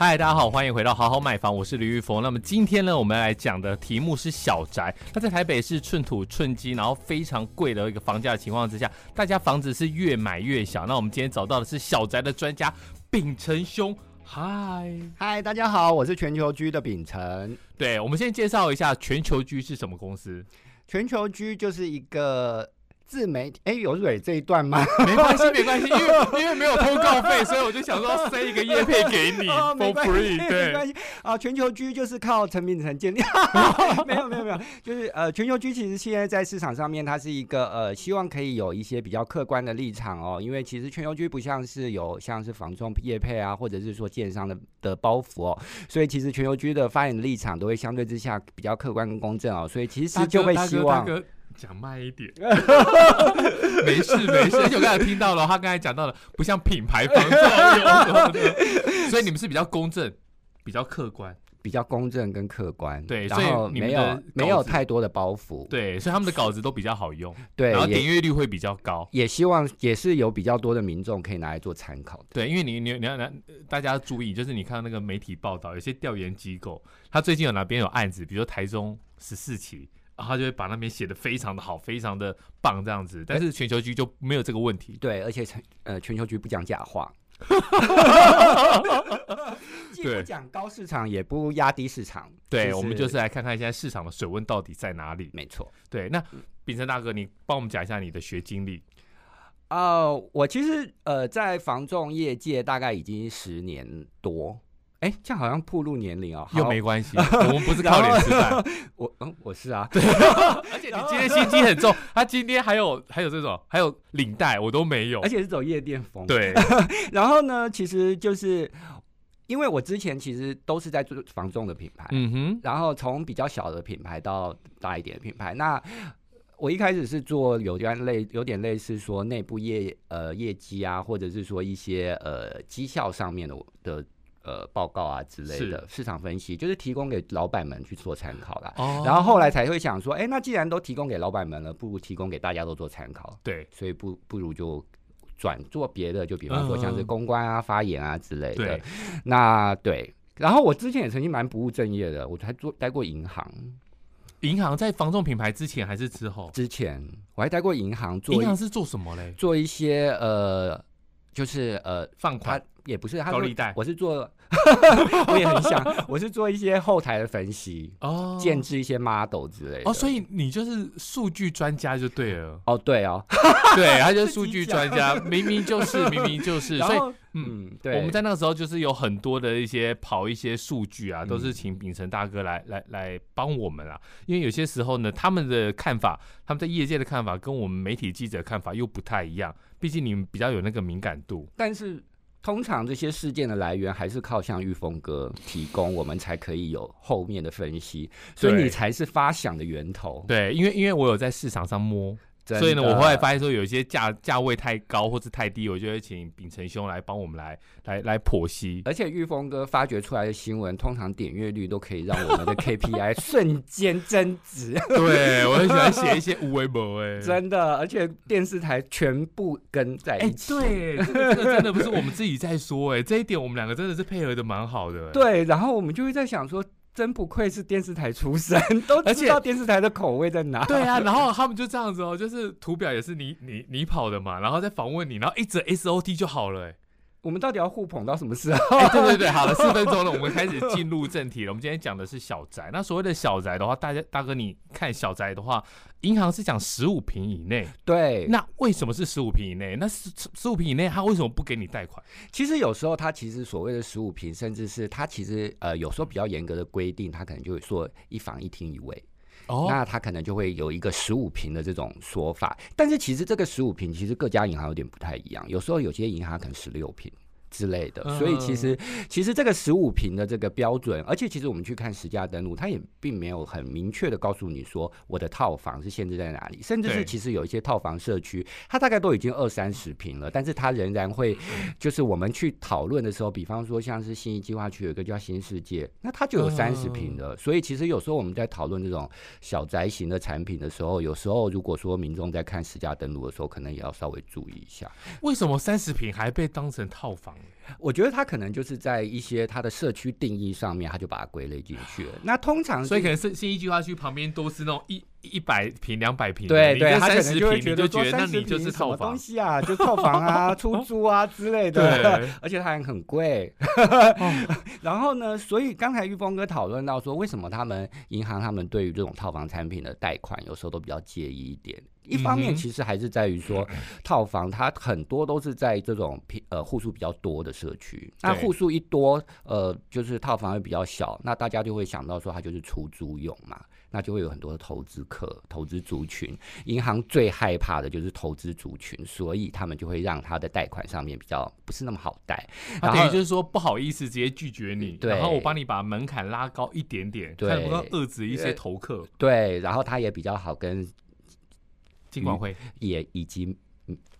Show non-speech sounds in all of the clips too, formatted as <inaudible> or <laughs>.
嗨，大家好，欢迎回到好好买房，我是李玉峰。那么今天呢，我们来讲的题目是小宅。那在台北是寸土寸金，然后非常贵的一个房价的情况之下，大家房子是越买越小。那我们今天找到的是小宅的专家秉承兄。嗨嗨，大家好，我是全球居的秉承。对，我们先介绍一下全球居是什么公司。全球居就是一个。自媒体哎，有蕊这一段吗？没关系，没关系，因为 <laughs> 因为没有通告费，所以我就想说塞一个业配给你，<laughs> for free，对，没关系啊。全球居就是靠陈秉承建立，<laughs> 没有没有没有，就是呃，全球居其实现在在市场上面，它是一个呃，希望可以有一些比较客观的立场哦，因为其实全球居不像是有像是房仲业配啊，或者是说建商的的包袱哦，所以其实全球居的发言的立场都会相对之下比较客观跟公正哦，所以其实就会希望。讲慢一点，没 <laughs> 事没事。而且我刚才听到了，他刚才讲到了，不像品牌房仲，所以你们是比较公正、比较客观、比较公正跟客观。对，然后没有没有太多的包袱。对，所以他们的稿子都比较好用。对，然后点阅率会比较高。也希望也是有比较多的民众可以拿来做参考的。对，因为你你你要拿大家注意，就是你看那个媒体报道，有些调研机构，他最近有哪边有案子，比如说台中十四期。然后他就会把那边写的非常的好，非常的棒这样子。但是全球局就没有这个问题。对，而且全呃全球局不讲假话，<laughs> 既不讲高市场，也不压低市场。对，就是、我们就是来看看现在市场的水温到底在哪里。没错。对，那秉承大哥，你帮我们讲一下你的学经历。哦、呃，我其实呃在房仲业界大概已经十年多。哎，这样好像暴露年龄哦，又没关系，<laughs> 我们不是靠脸吃饭。<laughs> 我嗯，我是啊，对，<laughs> 而且你今天心机很重，他今天还有还有这种，还有领带，我都没有，而且是走夜店风。对，然后呢，其实就是因为我之前其实都是在做防重的品牌，嗯哼，然后从比较小的品牌到大一点的品牌，那我一开始是做有点类有点类似说内部业呃业绩啊，或者是说一些呃绩效上面的的。呃，报告啊之类的市场分析，就是提供给老板们去做参考啦。哦，然后后来才会想说，哎，那既然都提供给老板们了，不如提供给大家都做参考。对，所以不不如就转做别的，就比方说像是公关啊、发言啊之类的。对，那对。然后我之前也曾经蛮不务正业的，我还做待过银行。银行在防重品牌之前还是之后？之前我还待过银行做。银行是做什么嘞？做一些呃，就是呃放款。也不是他高利贷，我是做，<laughs> 我也很想，我是做一些后台的分析哦，建制一些 model 之类的哦，所以你就是数据专家就对了哦，对哦，<laughs> 对，他就是数据专家，<laughs> 明明就是明明就是，所以嗯，对，我们在那个时候就是有很多的一些跑一些数据啊，都是请秉承大哥来来来帮我们啊，因为有些时候呢，他们的看法，他们在业界的看法跟我们媒体记者看法又不太一样，毕竟你们比较有那个敏感度，但是。通常这些事件的来源还是靠像玉峰哥提供，我们才可以有后面的分析，所以你才是发想的源头。对，因为因为我有在市场上摸。所以呢，我后来发现说，有一些价价位太高或是太低，我就会请秉承兄来帮我们来来来剖析。而且玉峰哥发掘出来的新闻，通常点阅率都可以让我们的 KPI <laughs> 瞬间增值。对，我很喜欢写一些无微博哎，真的，而且电视台全部跟在一起。对，这个真的不是我们自己在说哎，这一点我们两个真的是配合的蛮好的。对，然后我们就会在想说。真不愧是电视台出身，都知道电视台的口味在哪。对啊，<laughs> 然后他们就这样子哦，就是图表也是你你你跑的嘛，然后再访问你，然后一直 SOT 就好了。我们到底要互捧到什么时候？欸、对对对，好了，四分钟了，我们开始进入正题了。我们今天讲的是小宅。那所谓的小宅的话，大家大哥你看小宅的话，银行是讲十五平以内。对。那为什么是十五平以内？那十十五平以内，他为什么不给你贷款？其实有时候他其实所谓的十五平，甚至是他其实呃有时候比较严格的规定，他可能就会说一房一厅一卫。哦，那他可能就会有一个十五平的这种说法。但是其实这个十五平，其实各家银行有点不太一样，有时候有些银行可能十六平。之类的，所以其实其实这个十五平的这个标准，而且其实我们去看实价登录，它也并没有很明确的告诉你说我的套房是限制在哪里，甚至是其实有一些套房社区，它大概都已经二三十平了，但是它仍然会就是我们去讨论的时候，比方说像是信义计划区有一个叫新世界，那它就有三十平的，所以其实有时候我们在讨论这种小宅型的产品的时候，有时候如果说民众在看实价登录的时候，可能也要稍微注意一下，为什么三十平还被当成套房？Yeah. 我觉得他可能就是在一些他的社区定义上面，他就把它归类进去了。<sighs> 那通常，所以可能是新一计划区旁边都是那种一一百平、两百平，对对，他可能就会觉得那你就是套房东西啊，就套房啊、<laughs> 出租啊之类的。对，<laughs> 而且它还很贵。<laughs> 然后呢，所以刚才玉峰哥讨论到说，为什么他们银行他们对于这种套房产品的贷款，有时候都比较介意一点。一方面其实还是在于说，套房它很多都是在这种平呃户数比较多的社区，那户数一多，呃，就是套房会比较小，那大家就会想到说它就是出租用嘛，那就会有很多的投资客、投资族群，银行最害怕的就是投资族群，所以他们就会让他的贷款上面比较不是那么好贷，那等于就是说不好意思直接拒绝你，对，然后我帮你把门槛拉高一点点，对，不能遏制一些投客，对，然后他也比较好跟。金管会。也以及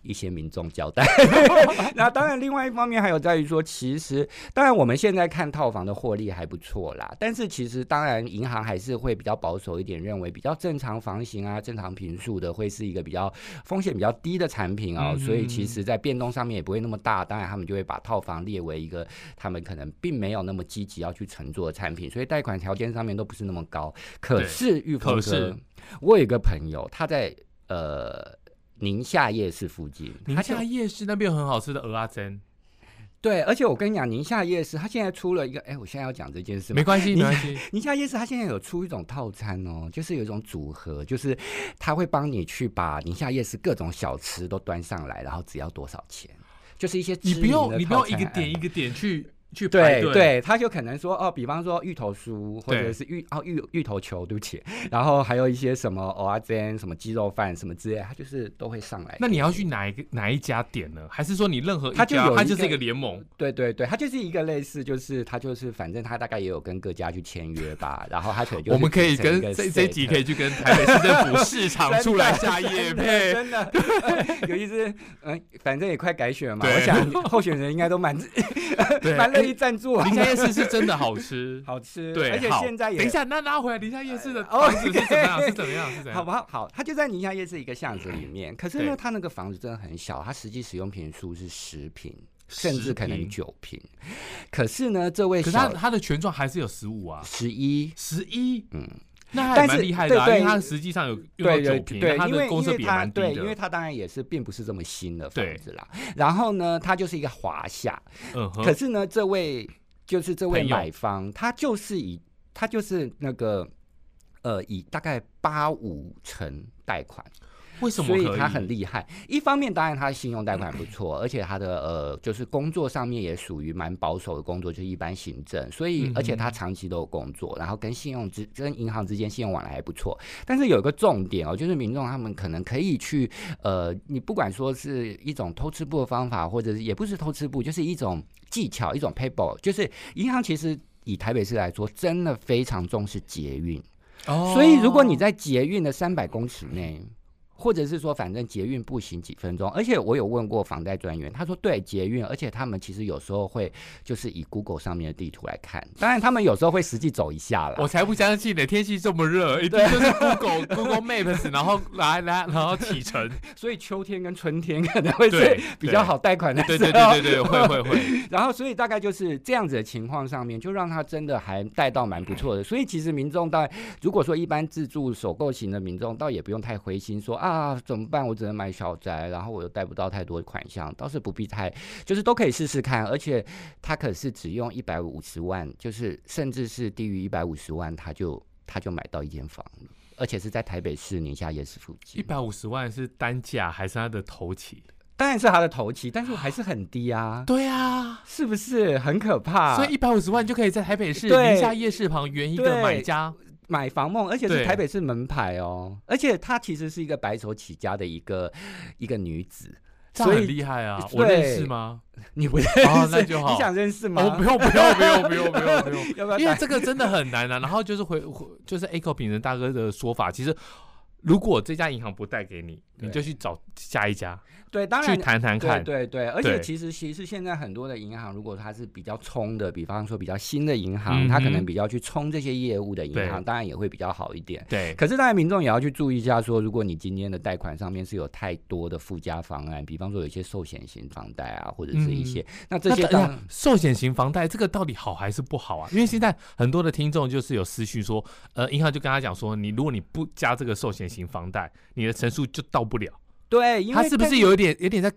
一些民众交代。<laughs> 那当然，另外一方面还有在于说，其实当然我们现在看套房的获利还不错啦。但是其实当然，银行还是会比较保守一点，认为比较正常房型啊、正常平数的会是一个比较风险比较低的产品哦。所以其实在变动上面也不会那么大。当然，他们就会把套房列为一个他们可能并没有那么积极要去乘坐的产品，所以贷款条件上面都不是那么高。可是玉峰哥，我有一个朋友，他在。呃，宁夏夜市附近，宁夏夜市那边有很好吃的鹅阿珍。对，而且我跟你讲，宁夏夜市它现在出了一个，哎，我现在要讲这件事，没关系，没关系。宁夏夜市它现在有出一种套餐哦，就是有一种组合，就是他会帮你去把宁夏夜市各种小吃都端上来，然后只要多少钱，就是一些你不用你不用一个点一个点去。去排队对，他就可能说哦，比方说芋头酥，或者是芋哦芋芋头球，对不起，<laughs> 然后还有一些什么蚵仔煎、什么鸡肉饭什么之类，他就是都会上来。那你要去哪一个哪一家点呢？还是说你任何一家？他就有，他就是一个联盟。对对对，他就是一个类似，就是他就是反正他大概也有跟各家去签约吧，<laughs> 然后他可能就我们可以跟这这集可以去跟台北市政府市场 <laughs> 出来下业配，真的有意思。嗯，反正也快改选嘛，我想候选人应该都蛮蛮。可以赞助啊！林家夜市是真的好吃，<laughs> 好吃。对，而且现在也等一下，那拉回来林家夜市的房子是怎么样？是怎么样？是怎样？好不好？好，它就在宁夏夜市一个巷子里面。可是呢，它那个房子真的很小，它实际使用坪数是十坪，甚至可能九瓶。可是呢，这位，可是他他的权状还是有十五啊，十一，十一，嗯。那还蛮厉害的，因为它实际上有用到酒瓶，它的公设比蛮低的。对，因为它当然也是并不是这么新的房子啦。然后呢，它就是一个华夏。嗯。可是呢，这位就是这位买方，他就是以他就是那个呃，以大概八五成贷款。为什么？所以他很厉害。一方面，当然他的信用贷款不错，而且他的呃，就是工作上面也属于蛮保守的工作，就是一般行政。所以，而且他长期都有工作，然后跟信用之跟银行之间信用往来还不错。但是有一个重点哦，就是民众他们可能可以去呃，你不管说是一种偷吃布的方法，或者是也不是偷吃布，就是一种技巧，一种 paper，就是银行其实以台北市来说，真的非常重视捷运。哦。所以，如果你在捷运的三百公尺内。或者是说，反正捷运步行几分钟，而且我有问过房贷专员，他说对捷运，而且他们其实有时候会就是以 Google 上面的地图来看，当然他们有时候会实际走一下了。我才不相信呢，天气这么热，一定就是 Google <laughs> Google Maps，然后来来然后启程，所以秋天跟春天可能会是比较好贷款的时候。对对对对对，会会会。<laughs> 然后所以大概就是这样子的情况上面，就让他真的还贷到蛮不错的。所以其实民众到如果说一般自住首购型的民众，倒也不用太灰心说啊。啊，怎么办？我只能买小宅，然后我又贷不到太多款项，倒是不必太，就是都可以试试看。而且他可是只用一百五十万，就是甚至是低于一百五十万，他就他就买到一间房，而且是在台北市宁夏夜市附近。一百五十万是单价还是他的头期？当然是他的头期，但是还是很低啊。对啊，是不是很可怕？所以一百五十万就可以在台北市宁夏夜市旁圆一个买家。买房梦，而且是台北市门牌哦，而且她其实是一个白手起家的一个一个女子。所以很厉害啊！我认识吗？你不认识，哦，那就好。你想认识吗？哦，不用，不用，不用，不用，不用，不用。<laughs> 因为这个真的很难啊。然后就是回，就是 Echo 品人大哥的说法，其实如果这家银行不贷给你，你就去找下一家。对，当然去谈谈看，对对对，而且其实其实现在很多的银行，如果它是比较冲的，比方说比较新的银行，它可能比较去冲这些业务的银行，当然也会比较好一点。对，可是当然民众也要去注意一下，说如果你今天的贷款上面是有太多的附加方案，比方说有一些寿险型房贷啊，或者是一些，那这些寿险型房贷这个到底好还是不好啊？因为现在很多的听众就是有私讯说，呃，银行就跟他讲说，你如果你不加这个寿险型房贷，你的成数就到不了。对，因为他是不是有一点有点在？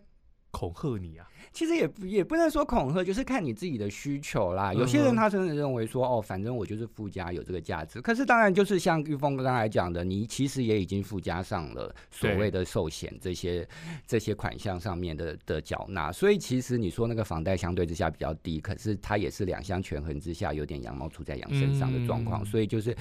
恐吓你啊！其实也也不能说恐吓，就是看你自己的需求啦。有些人他真的认为说，哦，反正我就是附加有这个价值。可是当然就是像玉峰刚才讲的，你其实也已经附加上了所谓的寿险这些这些款项上面的的缴纳。所以其实你说那个房贷相对之下比较低，可是它也是两相权衡之下有点羊毛出在羊身上的状况。所以就是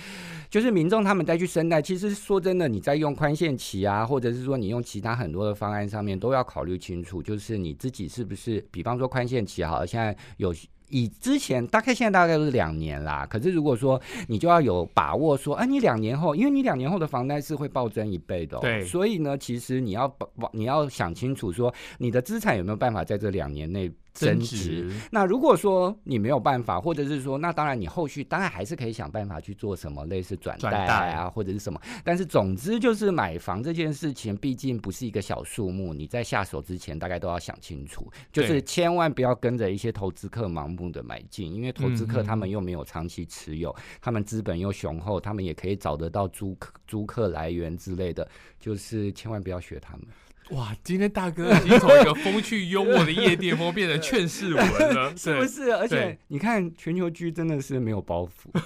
就是民众他们再去申贷，其实说真的，你在用宽限期啊，或者是说你用其他很多的方案上面都要考虑清楚，就是你自己是不是。是，比方说宽限期好了，现在有以之前大概现在大概都是两年啦。可是如果说你就要有把握说，哎、啊，你两年后，因为你两年后的房贷是会暴增一倍的、喔，对，所以呢，其实你要你要想清楚说，你的资产有没有办法在这两年内。增值。那如果说你没有办法，或者是说，那当然你后续当然还是可以想办法去做什么类似转贷啊，或者是什么。但是总之就是买房这件事情，毕竟不是一个小数目，你在下手之前大概都要想清楚，就是千万不要跟着一些投资客盲目的买进，因为投资客他们又没有长期持有，他们资本又雄厚，他们也可以找得到租客租客来源之类的，就是千万不要学他们。哇，今天大哥 <laughs> 已经从一个风趣幽默的夜店风变成劝世文了，<laughs> 是不是？而且你看全球居真的是没有包袱。<laughs>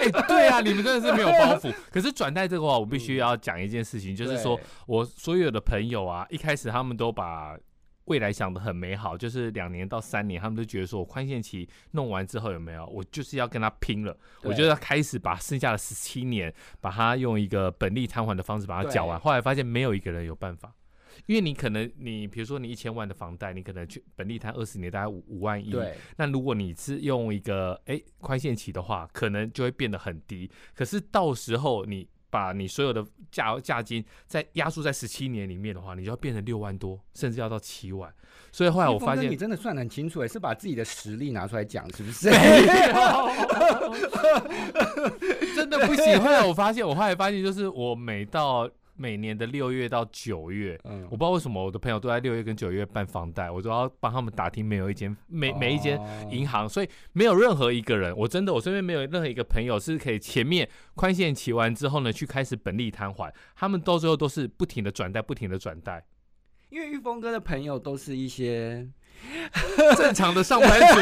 哎、欸，对啊，你们真的是没有包袱。可是转贷这个话，我必须要讲一件事情，就是说我所有的朋友啊，一开始他们都把。未来想得很美好，就是两年到三年，他们都觉得说，我宽限期弄完之后有没有，我就是要跟他拼了，我就要开始把剩下的十七年，把它用一个本利摊还的方式把它缴完。后来发现没有一个人有办法，因为你可能你比如说你一千万的房贷，你可能去本利摊二十年大概五五万亿，对。那如果你是用一个哎宽限期的话，可能就会变得很低。可是到时候你。把你所有的价价金再压缩在十七年里面的话，你就要变成六万多，甚至要到七万。所以后来我发现，你真的算得很清楚，是把自己的实力拿出来讲，是不是？<laughs> 真的不行。后来我发现，我后来发现，就是我每到。每年的六月到九月，嗯，我不知道为什么我的朋友都在六月跟九月办房贷，我都要帮他们打听每有一间每每一间银行，所以没有任何一个人，我真的我身边没有任何一个朋友是可以前面宽限期完之后呢，去开始本利摊还，他们到最后都是不停的转贷，不停的转贷，因为玉峰哥的朋友都是一些。<laughs> 正常的上班族，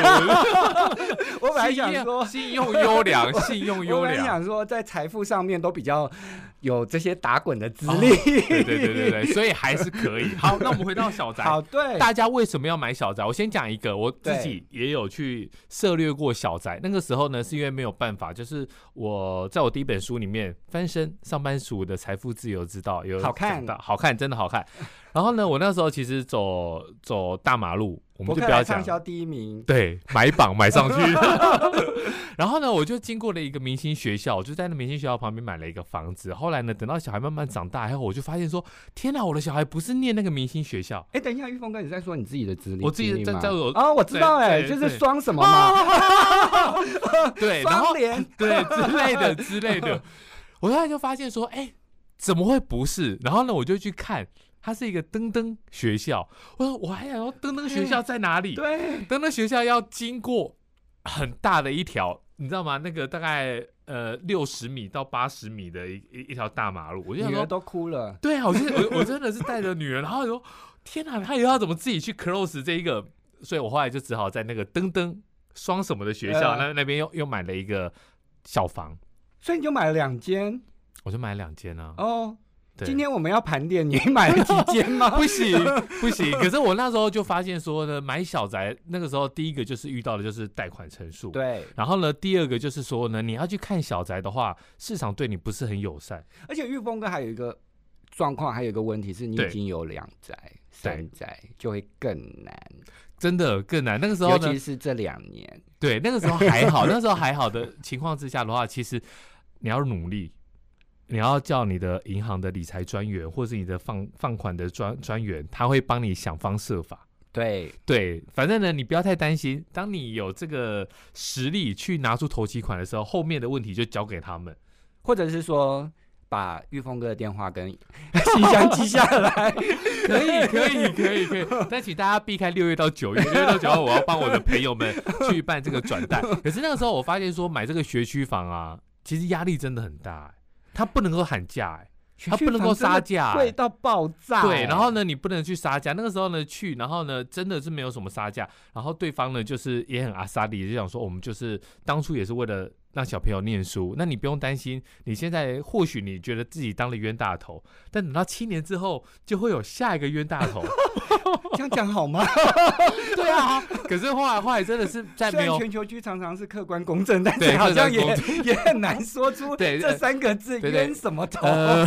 <laughs> 我本来想说信用优良，<laughs> 信用优良。我本来想说在财富上面都比较有这些打滚的资历，哦，对对对对对，所以还是可以。好，那我们回到小宅。好，对，大家为什么要买小宅？我先讲一个，我自己也有去涉略过小宅。那个时候呢，是因为没有办法，就是我在我第一本书里面《翻身上班族的财富自由之道》有好看的，好看，真的好看。然后呢，我那时候其实走走大马路，我们就不要讲。畅销第一名。对，买榜买上去。<laughs> <laughs> 然后呢，我就经过了一个明星学校，我就在那明星学校旁边买了一个房子。后来呢，等到小孩慢慢长大以后，我就发现说，天哪，我的小孩不是念那个明星学校。哎，等一下，玉峰哥，你在说你自己的资历？我自己在在我哦，我知道，哎，就是双什么嘛？<laughs> 对，双联，对之类的之类的。我后来就发现说，哎，怎么会不是？然后呢，我就去看。它是一个登登学校，我说我还想说登登学校在哪里？对，登登学校要经过很大的一条，你知道吗？那个大概呃六十米到八十米的一一一条大马路，我就想说都哭了。对啊，我我 <laughs> 我真的是带着女儿，然后说天哪，他以后要怎么自己去 close 这一个？所以我后来就只好在那个登登双什么的学校，那那边又又买了一个小房，所以你就买了两间，我就买了两间啊。哦。今天我们要盘点，你买了几间吗？<laughs> 不行 <laughs> 不行。可是我那时候就发现说呢，买小宅那个时候第一个就是遇到的就是贷款成数，对。然后呢，第二个就是说呢，你要去看小宅的话，市场对你不是很友善。而且玉峰哥还有一个状况，还有一个问题是你已经有两宅、三宅，就会更难，真的更难。那个时候，尤其是这两年，对，那个时候还好，那时候还好的情况之下的话，其实你要努力。你要叫你的银行的理财专员，或是你的放放款的专专员，他会帮你想方设法。对对，反正呢，你不要太担心。当你有这个实力去拿出头期款的时候，后面的问题就交给他们，或者是说把玉峰哥的电话跟 <laughs> 信箱记下来，可以可以可以可以。但请大家避开六月到九月，六月到九月我要帮我的朋友们去办这个转贷。可是那个时候我发现说，买这个学区房啊，其实压力真的很大欸。他不能够喊价哎，他不能够杀价，贵到爆炸。对，然后呢，你不能去杀价。那个时候呢，去，然后呢，真的是没有什么杀价。然后对方呢，就是也很阿萨利，就想说，我们就是当初也是为了。让小朋友念书，那你不用担心。你现在或许你觉得自己当了冤大头，但等到七年之后，就会有下一个冤大头。<laughs> 这样讲好吗？<laughs> 对啊。<laughs> 可是后来后来真的是在没有全球居常常是客观公正，但是好像也也很难说出这三个字冤什么头。呃、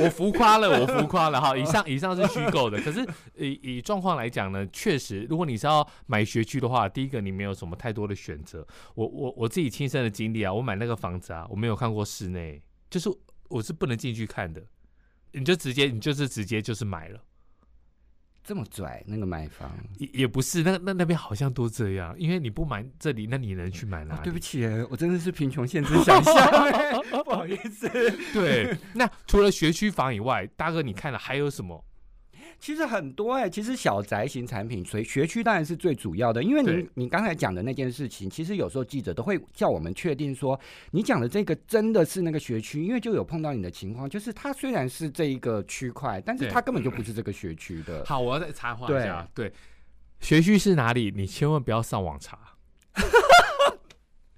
我浮夸了，我浮夸了哈。以上以上是虚构的，可是以以状况来讲呢，确实，如果你是要买学区的话，第一个你没有什么太多的选择。我我我自己亲身的。经历啊，我买那个房子啊，我没有看过室内，就是我是不能进去看的，你就直接你就是直接就是买了，这么拽那个买房也也不是，那那那边好像都这样，因为你不买这里，那你能去买哪里？哦，对不起，我真的是贫穷限制想象，<laughs> 不好意思。对，那除了学区房以外，大哥你看了还有什么？其实很多哎、欸，其实小宅型产品，所以学区当然是最主要的。因为你你刚才讲的那件事情，其实有时候记者都会叫我们确定说，你讲的这个真的是那个学区，因为就有碰到你的情况，就是它虽然是这一个区块，但是它根本就不是这个学区的。<laughs> 好，我要再插话一下，对，对，学区是哪里？你千万不要上网查。<laughs>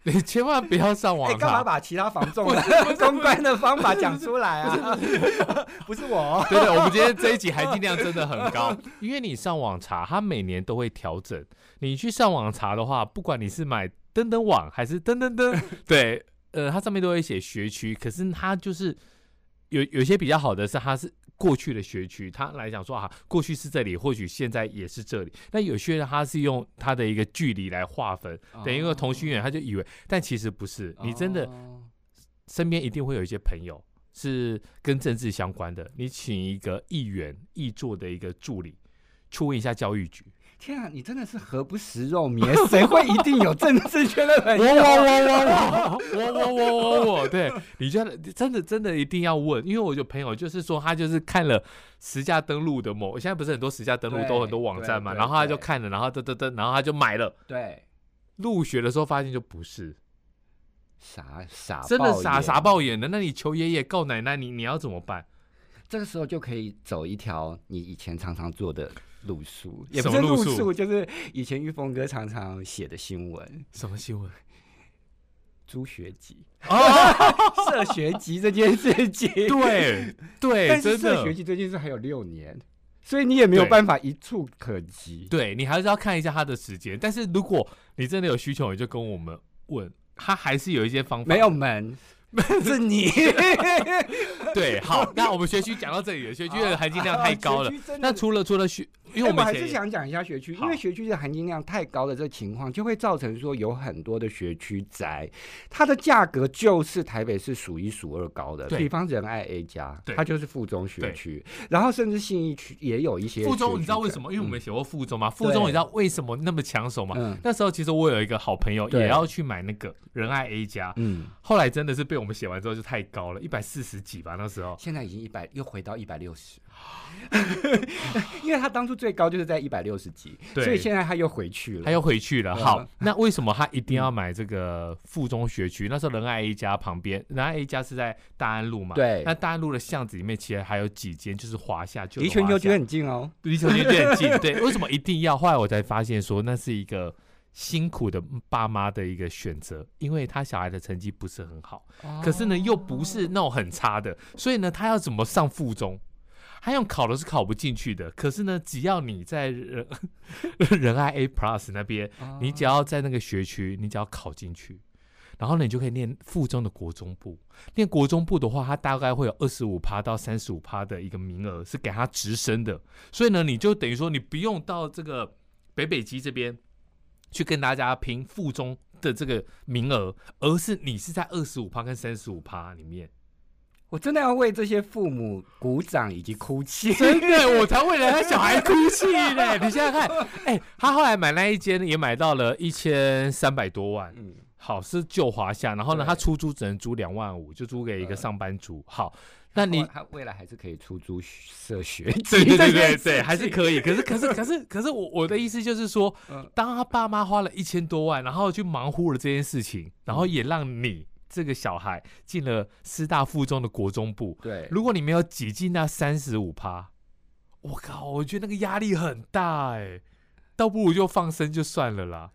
<laughs> 你千万不要上网。你干嘛把其他房仲的公关的方法讲出来啊？不是 <laughs> 我。对对，我们今天这一集含金量真的很高，<laughs> 因为你上网查，它每年都会调整。你去上网查的话，不管你是买登登网还是登登登，对，呃，它上面都会写学区，可是它就是有有些比较好的是，它是。过去的学区，他来讲说啊，过去是这里，或许现在也是这里。那有些人他是用他的一个距离来划分，等于一个同心圆，他就以为，但其实不是。你真的身边一定会有一些朋友是跟政治相关的，你请一个议员议座的一个助理去问一下教育局。天啊，你真的是何不食肉糜？<laughs> 谁会一定有政治圈的朋友？我我我我我我我我我，对，你觉得真的真的一定要问，因为我有朋友就是说他就是看了实价登录的某，现在不是很多实价登录都很多网站嘛，然后他就看了，然后噔噔噔，然后他就买了。对，入学的时候发现就不是，傻傻真的傻傻爆眼的。那你求爷爷告奶奶，你你要怎么办？这个时候就可以走一条你以前常常做的。路数也不是路数，就是以前玉峰哥常常写的新闻。什么新闻？<laughs> 朱学籍啊，<laughs> 设学籍这件事情。对对，<laughs> 但是设学籍这件事还有六年，所以你也没有办法一触可及。对，你还是要看一下他的时间。但是如果你真的有需求，你就跟我们问，他还是有一些方法。没有门。<laughs> 是你 <laughs> 对，好，那我们学区讲到这里了，学区的含金量太高了。那除了除了学，因为我们、还是想讲一下学区，因为学区的含金量太高的这个情况，就会造成说有很多的学区宅，它的价格就是台北市数一数二高的。比方仁爱 A 加，它就是附中学区，然后甚至信义区也有一些附中。你知道为什么？因为我们写过附中嘛。附中你知道为什么那么抢手吗？嗯、那时候其实我有一个好朋友也要去买那个仁爱 A 加，嗯，后来真的是被。我们写完之后就太高了，一百四十几吧，那时候。现在已经一百，又回到一百六十。<laughs> 因为他当初最高就是在一百六十几，所以现在他又回去了，他又回去了。好，那为什么他一定要买这个附中学区？那时候仁爱 A 家旁边，仁爱 A 家是在大安路嘛？对。那大安路的巷子里面，其实还有几间，就是华夏，就离全球就很近哦，离全球就很近。对，为什么一定要？后来我才发现说，那是一个。辛苦的爸妈的一个选择，因为他小孩的成绩不是很好，可是呢又不是那种很差的，所以呢他要怎么上附中？他用考的是考不进去的，可是呢只要你在仁 <laughs> 仁爱 A Plus 那边，你只要在那个学区，你只要考进去，然后呢你就可以念附中的国中部。念国中部的话，他大概会有二十五趴到三十五趴的一个名额是给他直升的，所以呢你就等于说你不用到这个北北基这边。去跟大家拼附中的这个名额，而是你是在二十五趴跟三十五趴里面，我真的要为这些父母鼓掌以及哭泣，真的，我才为了他小孩哭泣呢。<laughs> 你现在看，哎、欸，他后来买那一间也买到了一千三百多万，嗯，好，是旧华夏，然后呢，他出租只能租两万五，就租给一个上班族，好。那你他未来还是可以出租社学，<laughs> 对对对对对，还是可以。可是可是 <laughs> 可是可是我我的意思就是说，当他爸妈花了一千多万，然后去忙乎了这件事情，然后也让你这个小孩进了师大附中的国中部，对，如果你没有挤进那三十五趴，我靠，我觉得那个压力很大哎，倒不如就放生就算了啦。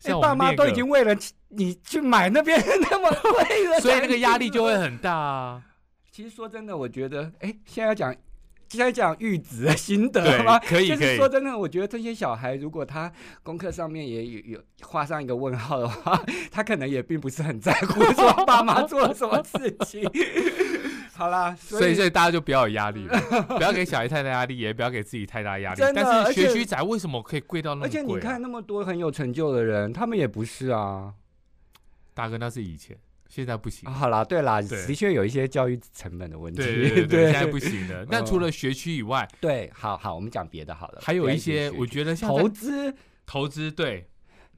像爸妈都已经为了你去买那边 <laughs> 那么贵了，所以那个压力就会很大啊。其实说真的，我觉得，哎，现在要讲，现在讲育子的心得吗？可以，可以。就是说真的，我觉得这些小孩，如果他功课上面也有有画上一个问号的话，<laughs> 他可能也并不是很在乎说爸妈做了什么事情。<laughs> 好啦，所以所以，大家就不要有压力了，<laughs> 不要给小孩太大压力，也不要给自己太大压力。但是学区仔为什么可以贵到那么贵啊？而且你看那么多很有成就的人，他们也不是啊。大哥，那是以前。现在不行。好啦，对啦，的确有一些教育成本的问题。对 <laughs> 对对，对，现在不行的。那除了学区以外，对，好好，我们讲别的好了。还有一些，我觉得像投资，投资对。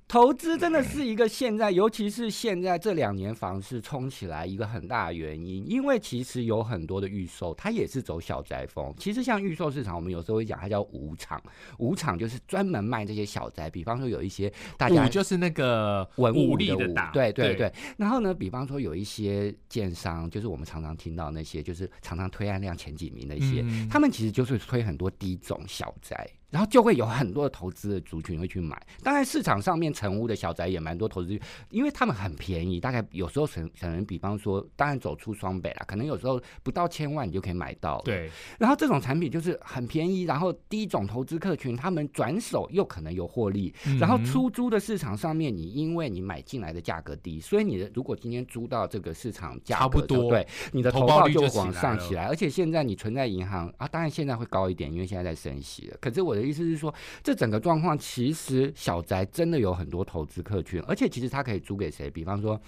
投资真的是一个现在，尤其是现在这两年房市冲起来一个很大的原因，因为其实有很多的预售，它也是走小宅风。其实像预售市场，我们有时候会讲它叫五厂，五厂就是专门卖这些小宅，比方说有一些大家就是那个文武的武，对对对，对。然后呢，比方说有一些建商，就是我们常常听到那些，就是常常推案量前几名那些，嗯，他们其实就是推很多低种小宅。然后就会有很多的投资的族群会去买，当然市场上面成屋的小宅也蛮多投资，因为他们很便宜，大概有时候可可能比方说，当然走出双北啦，可能有时候不到千万你就可以买到。对。然后这种产品就是很便宜，然后第一种投资客群他们转手又可能有获利，然后出租的市场上面，你因为你买进来的价格低，所以你的如果今天租到这个市场价格差不多，对，你的投报就往上起来，而且现在你存在银行啊，当然现在会高一点，因为现在在升息了。可是我的意思是说，这整个状况其实小宅真的有很多投资客群，而且其实它可以租给谁？比方说。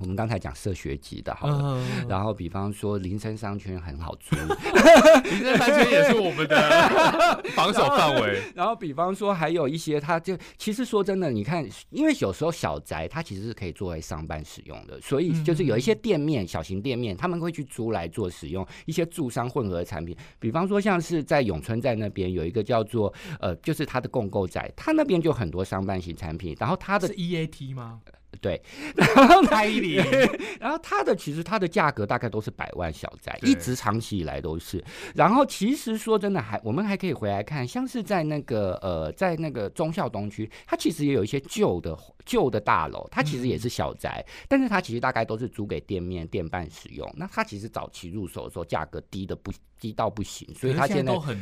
我们刚才讲社学级的，好了，嗯，然后比方说林森商圈很好租，<laughs> 林森商圈也是我们的 <laughs> 防守范围。然后比方说还有一些，它就其实说真的，你看，因为有时候小宅它其实是可以作为上班使用的，所以就是有一些店面，小型店面他们会去租来做使用，一些住商混合产品。比方说像是在永春站那边有一个叫做呃，就是它的共购宅，它那边就很多商办型产品，然后它的是 EAT 吗？对，<laughs> 然后拍里，<laughs> 然后它的其实它的价格大概都是百万小宅，一直长期以来都是。然后其实说真的还，还我们还可以回来看，像是在那个呃，在那个忠孝东区，它其实也有一些旧的旧的大楼，它其实也是小宅，嗯，但是它其实大概都是租给店面店办使用。那它其实早期入手的时候价格低的不低到不行，所以它现在。